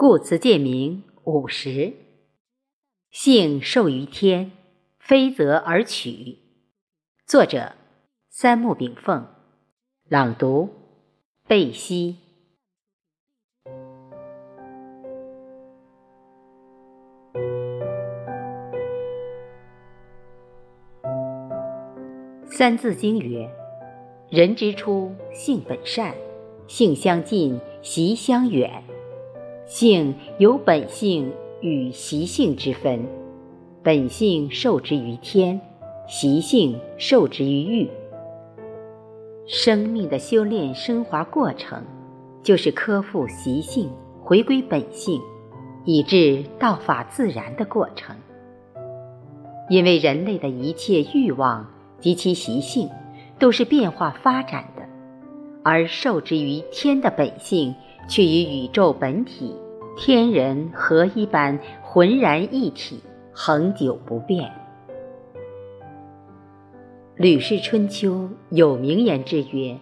故此戒名五十。性受于天，非择而取。作者：三木炳凤。朗读：贝西。《三字经》曰：“人之初，性本善，性相近，习相远。”性有本性与习性之分，本性受之于天，习性受之于欲。生命的修炼升华过程，就是克服习性，回归本性，以致道法自然的过程。因为人类的一切欲望及其习性，都是变化发展的，而受之于天的本性。却与宇宙本体、天人合一般浑然一体，恒久不变。《吕氏春秋》有名言之曰：“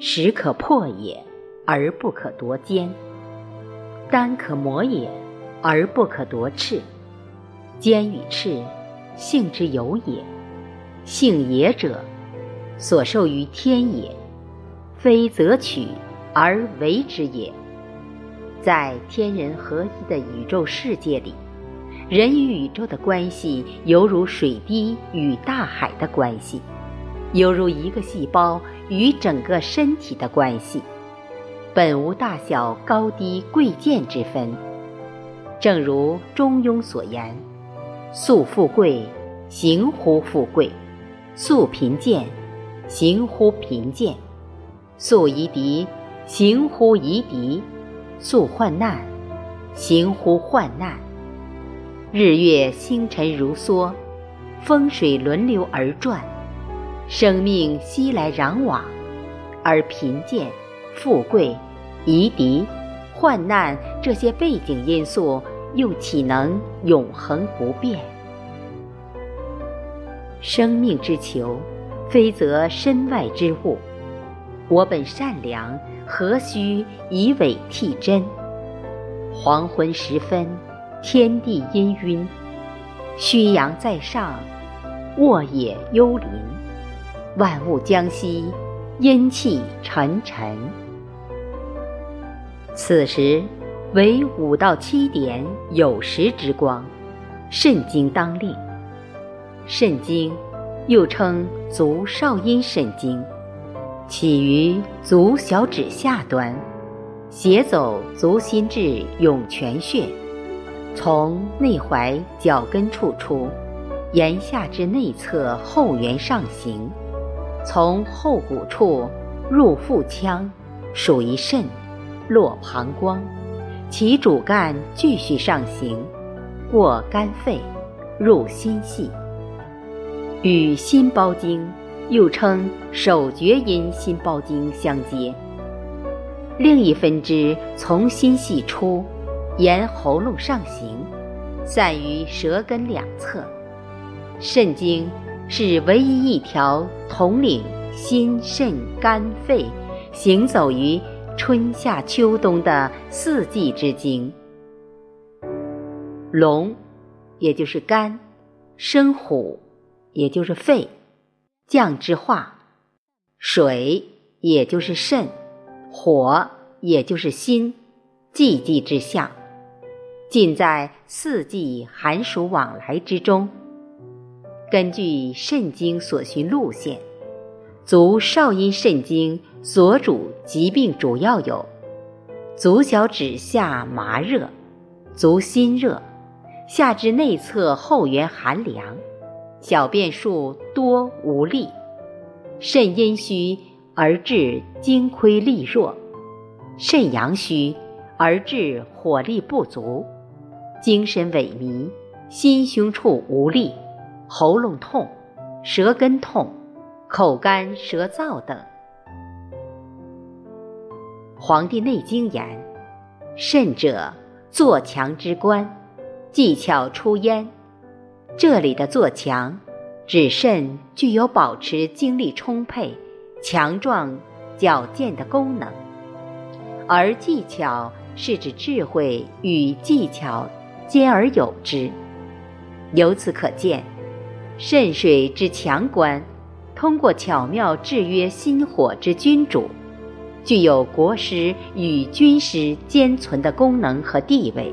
石可破也，而不可夺坚；丹可磨也，而不可夺赤。坚与赤，性之有也。性也者，所受于天也，非则取。”而为之也，在天人合一的宇宙世界里，人与宇宙的关系犹如水滴与大海的关系，犹如一个细胞与整个身体的关系，本无大小高低贵贱之分。正如中庸所言：“素富贵，行乎富贵；素贫贱，行乎贫贱；素夷狄。”行乎夷狄，速患难；行乎患难。日月星辰如梭，风水轮流而转，生命熙来攘往，而贫贱、富贵、夷狄、患难这些背景因素，又岂能永恒不变？生命之求，非则身外之物。我本善良。何须以伪替真？黄昏时分，天地氤氲，虚阳在上，沃野幽林，万物将息，阴气沉沉。此时为五到七点酉时之光，肾经当令。肾经又称足少阴肾经。起于足小指下端，斜走足心至涌泉穴，从内踝脚跟处出，沿下至内侧后缘上行，从后骨处入腹腔，属于肾，络膀胱，其主干继续上行，过肝肺，入心系，与心包经。又称手厥阴心包经相接，另一分支从心系出，沿喉咙上行，散于舌根两侧。肾经是唯一一条统领心、肾、肝、肺，行走于春夏秋冬的四季之经。龙，也就是肝；生虎，也就是肺。降之化，水也就是肾，火也就是心，季季之象，尽在四季寒暑往来之中。根据肾经所循路线，足少阴肾经所主疾病主要有：足小指下麻热，足心热，下至内侧后缘寒凉。小便数多无力，肾阴虚而致精亏力弱，肾阳虚而致火力不足，精神萎靡，心胸处无力，喉咙痛，舌根痛，口干舌燥等。《黄帝内经》言：“肾者，作强之官，技巧出焉。”这里的做强，指肾具有保持精力充沛、强壮、矫健的功能；而技巧是指智慧与技巧兼而有之。由此可见，肾水之强官，通过巧妙制约心火之君主，具有国师与军师兼存的功能和地位。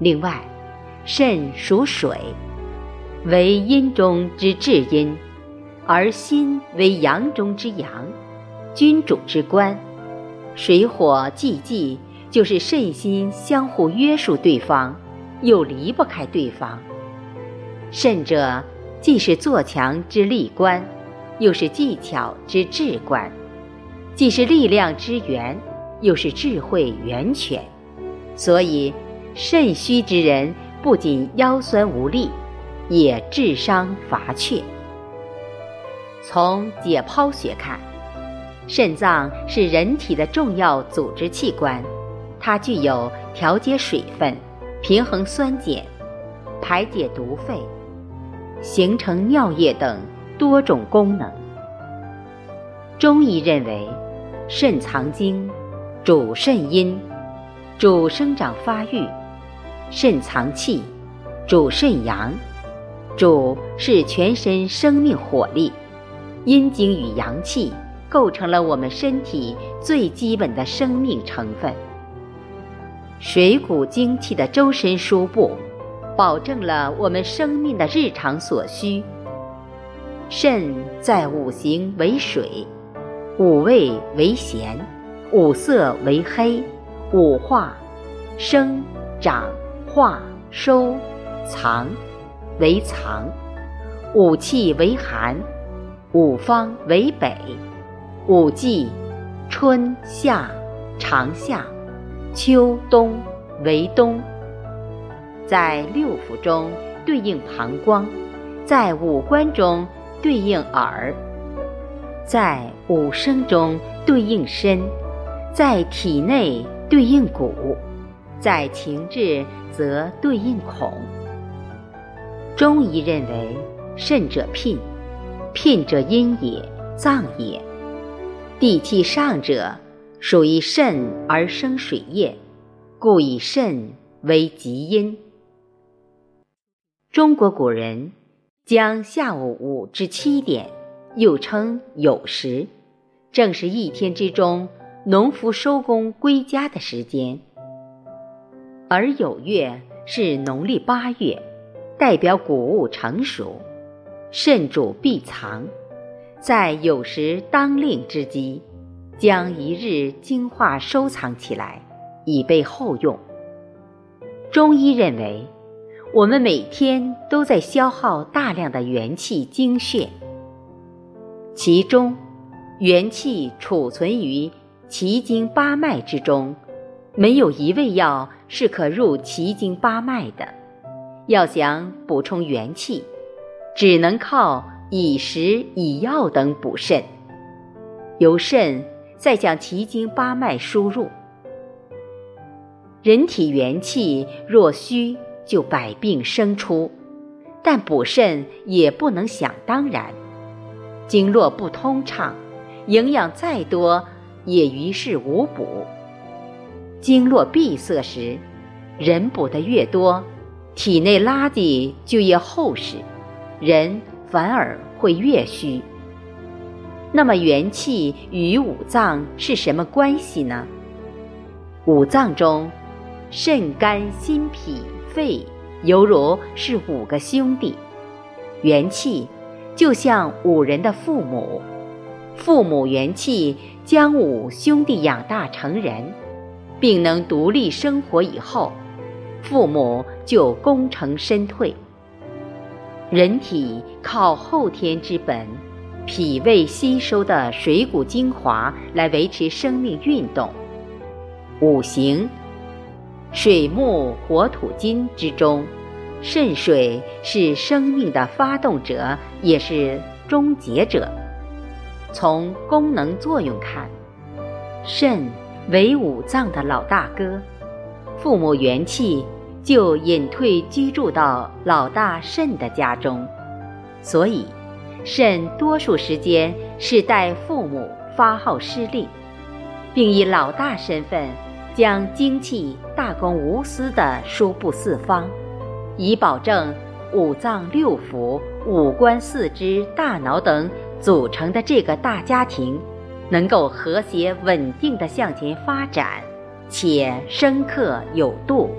另外，肾属水，为阴中之至阴，而心为阳中之阳，君主之官。水火既济，就是肾心相互约束对方。又离不开对方，肾者既是做强之力官，又是技巧之至官；既是力量之源，又是智慧源泉。所以，肾虚之人不仅腰酸无力，也智商乏缺。从解剖学看，肾脏是人体的重要组织器官，它具有调节水分。平衡酸碱、排解毒废、形成尿液等多种功能。中医认为，肾藏精，主肾阴，主生长发育；肾藏气，主肾阳，主是全身生命活力。阴精与阳气构成了我们身体最基本的生命成分。水谷精气的周身输布，保证了我们生命的日常所需。肾在五行为水，五味为咸，五色为黑，五化生、长、化、收、藏为藏，五气为寒，五方为北，五季春夏长夏。秋冬为冬，在六腑中对应膀胱，在五官中对应耳，在五声中对应身，在体内对应骨，在情志则对应孔。中医认为，肾者牝，牝者阴也，脏也，地气上者。属于肾而生水液，故以肾为极阴。中国古人将下午五至七点又称酉时，正是一天之中农夫收工归家的时间。而酉月是农历八月，代表谷物成熟，肾主必藏，在酉时当令之机。将一日精华收藏起来，以备后用。中医认为，我们每天都在消耗大量的元气精血，其中元气储存于奇经八脉之中，没有一味药是可入奇经八脉的。要想补充元气，只能靠以食以药等补肾，由肾。再将奇经八脉输入，人体元气若虚，就百病生出。但补肾也不能想当然，经络不通畅，营养再多也于事无补。经络闭塞时，人补的越多，体内垃圾就越厚实，人反而会越虚。那么元气与五脏是什么关系呢？五脏中，肾、肝、心、脾、肺犹如是五个兄弟，元气就像五人的父母，父母元气将五兄弟养大成人，并能独立生活以后，父母就功成身退。人体靠后天之本。脾胃吸收的水谷精华来维持生命运动。五行，水木火土金之中，肾水是生命的发动者，也是终结者。从功能作用看，肾为五脏的老大哥。父母元气就隐退居住到老大肾的家中。所以肾多数时间是代父母发号施令。并以老大身份将精气大公无私地输布四方。以保证五脏六腑五官四肢大脑等组成的这个大家庭能够和谐稳定的向前发展且深刻有度。